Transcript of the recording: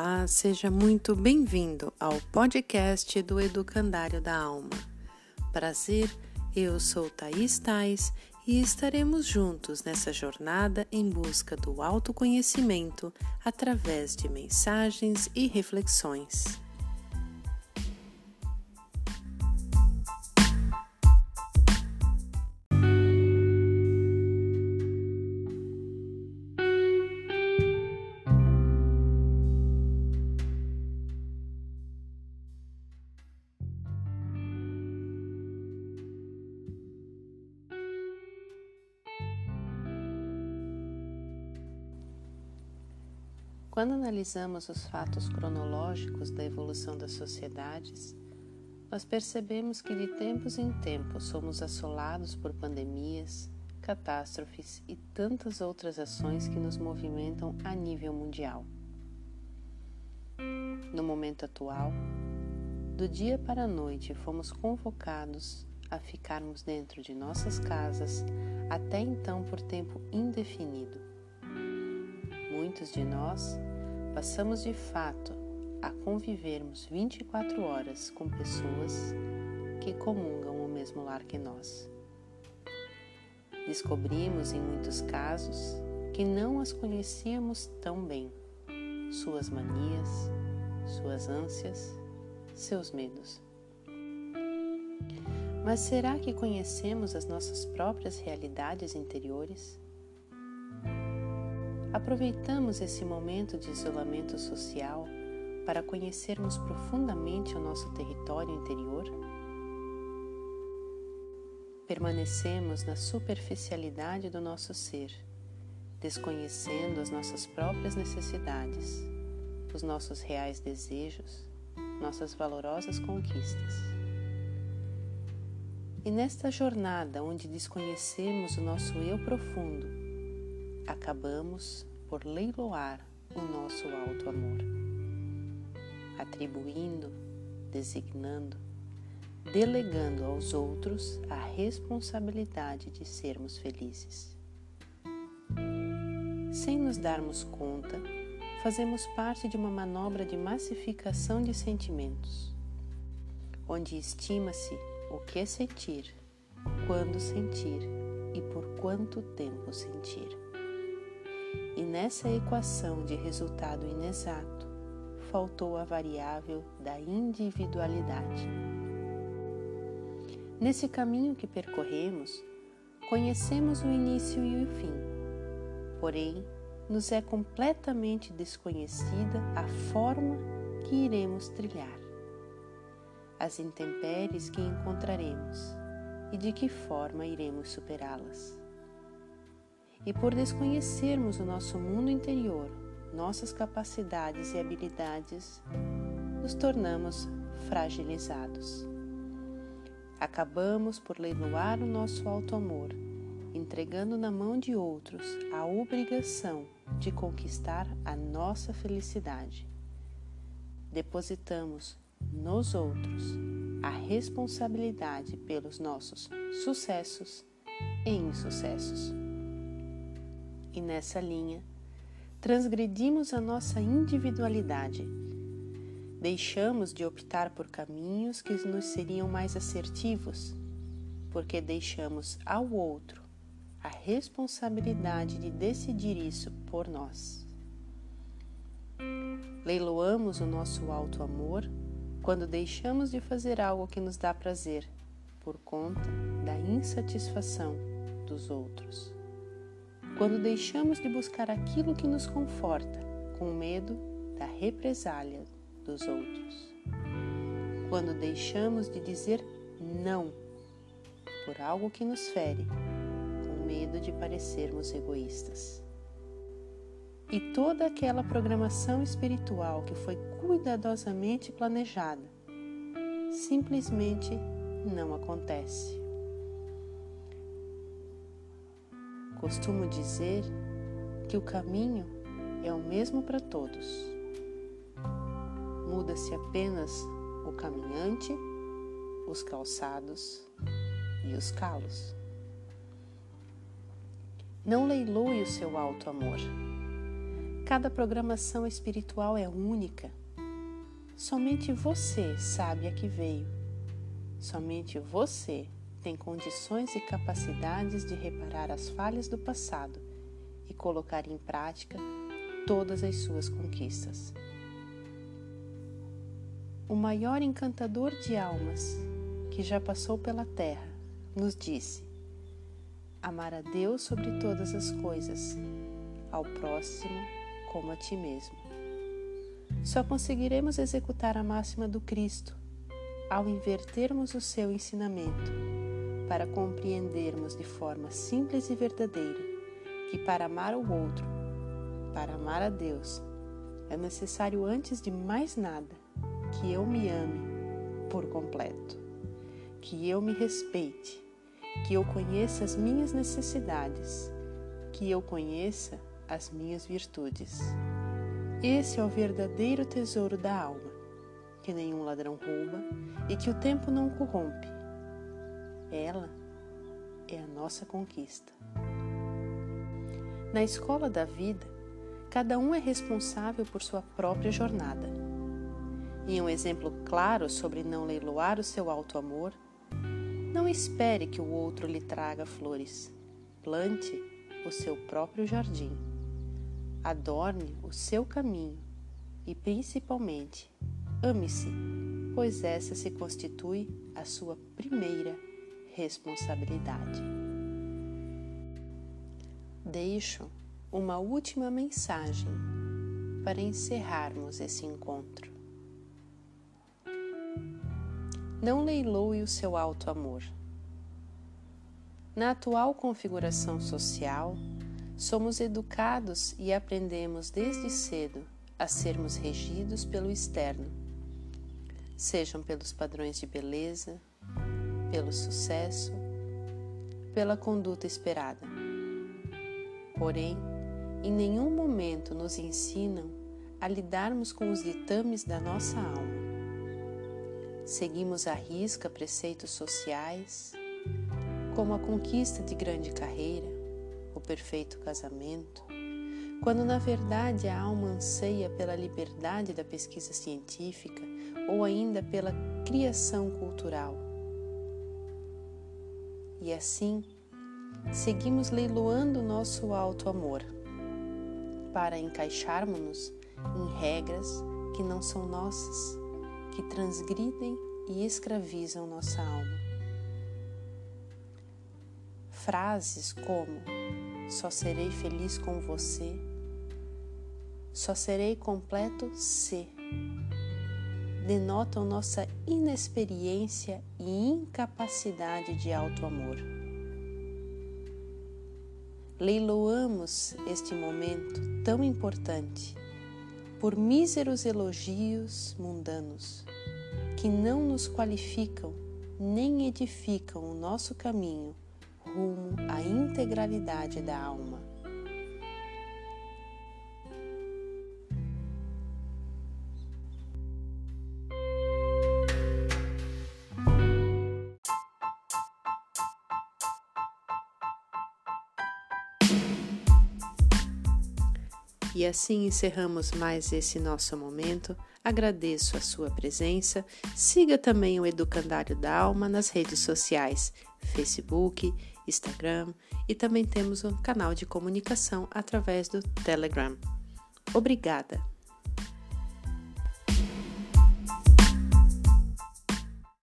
Olá, seja muito bem-vindo ao podcast do Educandário da Alma. Prazer, eu sou Thaís Tais e estaremos juntos nessa jornada em busca do autoconhecimento através de mensagens e reflexões. Quando analisamos os fatos cronológicos da evolução das sociedades, nós percebemos que de tempos em tempos somos assolados por pandemias, catástrofes e tantas outras ações que nos movimentam a nível mundial. No momento atual, do dia para a noite fomos convocados a ficarmos dentro de nossas casas até então por tempo indefinido. Muitos de nós passamos de fato a convivermos 24 horas com pessoas que comungam o mesmo lar que nós. Descobrimos em muitos casos que não as conhecíamos tão bem, suas manias, suas ânsias, seus medos. Mas será que conhecemos as nossas próprias realidades interiores? Aproveitamos esse momento de isolamento social para conhecermos profundamente o nosso território interior? Permanecemos na superficialidade do nosso ser, desconhecendo as nossas próprias necessidades, os nossos reais desejos, nossas valorosas conquistas. E nesta jornada onde desconhecemos o nosso eu profundo, acabamos por leiloar o nosso alto amor, atribuindo, designando, delegando aos outros a responsabilidade de sermos felizes. Sem nos darmos conta, fazemos parte de uma manobra de massificação de sentimentos, onde estima-se o que sentir, quando sentir e por quanto tempo sentir. E nessa equação de resultado inexato, faltou a variável da individualidade. Nesse caminho que percorremos, conhecemos o início e o fim, porém, nos é completamente desconhecida a forma que iremos trilhar, as intempéries que encontraremos e de que forma iremos superá-las e por desconhecermos o nosso mundo interior, nossas capacidades e habilidades, nos tornamos fragilizados. Acabamos por leiloar o nosso alto amor, entregando na mão de outros a obrigação de conquistar a nossa felicidade. Depositamos nos outros a responsabilidade pelos nossos sucessos e insucessos e nessa linha, transgredimos a nossa individualidade. Deixamos de optar por caminhos que nos seriam mais assertivos, porque deixamos ao outro a responsabilidade de decidir isso por nós. Leiloamos o nosso alto amor quando deixamos de fazer algo que nos dá prazer por conta da insatisfação dos outros quando deixamos de buscar aquilo que nos conforta com medo da represália dos outros, quando deixamos de dizer não por algo que nos fere, com medo de parecermos egoístas. E toda aquela programação espiritual que foi cuidadosamente planejada simplesmente não acontece. Costumo dizer que o caminho é o mesmo para todos. Muda-se apenas o caminhante, os calçados e os calos. Não leiloe o seu alto amor. Cada programação espiritual é única. Somente você sabe a que veio. Somente você tem condições e capacidades de reparar as falhas do passado e colocar em prática todas as suas conquistas. O maior encantador de almas que já passou pela terra nos disse: amar a Deus sobre todas as coisas, ao próximo como a ti mesmo. Só conseguiremos executar a máxima do Cristo ao invertermos o seu ensinamento, para compreendermos de forma simples e verdadeira que para amar o outro, para amar a Deus, é necessário antes de mais nada que eu me ame por completo, que eu me respeite, que eu conheça as minhas necessidades, que eu conheça as minhas virtudes. Esse é o verdadeiro tesouro da alma, que nenhum ladrão rouba e que o tempo não corrompe. Ela é a nossa conquista. Na escola da vida, cada um é responsável por sua própria jornada. E um exemplo claro sobre não leiloar o seu alto amor, não espere que o outro lhe traga flores. Plante o seu próprio jardim adorne o seu caminho e, principalmente, ame-se, pois essa se constitui a sua primeira responsabilidade. Deixo uma última mensagem para encerrarmos esse encontro. Não leiloe o seu alto amor. Na atual configuração social, Somos educados e aprendemos desde cedo a sermos regidos pelo externo, sejam pelos padrões de beleza, pelo sucesso, pela conduta esperada. Porém, em nenhum momento nos ensinam a lidarmos com os ditames da nossa alma. Seguimos à risca preceitos sociais, como a conquista de grande carreira, o perfeito casamento, quando na verdade a alma anseia pela liberdade da pesquisa científica ou ainda pela criação cultural. E assim, seguimos leiloando nosso alto amor para encaixarmos-nos em regras que não são nossas, que transgridem e escravizam nossa alma. Frases como só serei feliz com você, só serei completo se denotam nossa inexperiência e incapacidade de alto amor. Leiloamos este momento tão importante por míseros elogios mundanos que não nos qualificam nem edificam o nosso caminho rumo à integralidade da alma. E assim encerramos mais esse nosso momento. Agradeço a sua presença. Siga também o Educandário da Alma nas redes sociais, Facebook, Instagram e também temos um canal de comunicação através do Telegram. Obrigada!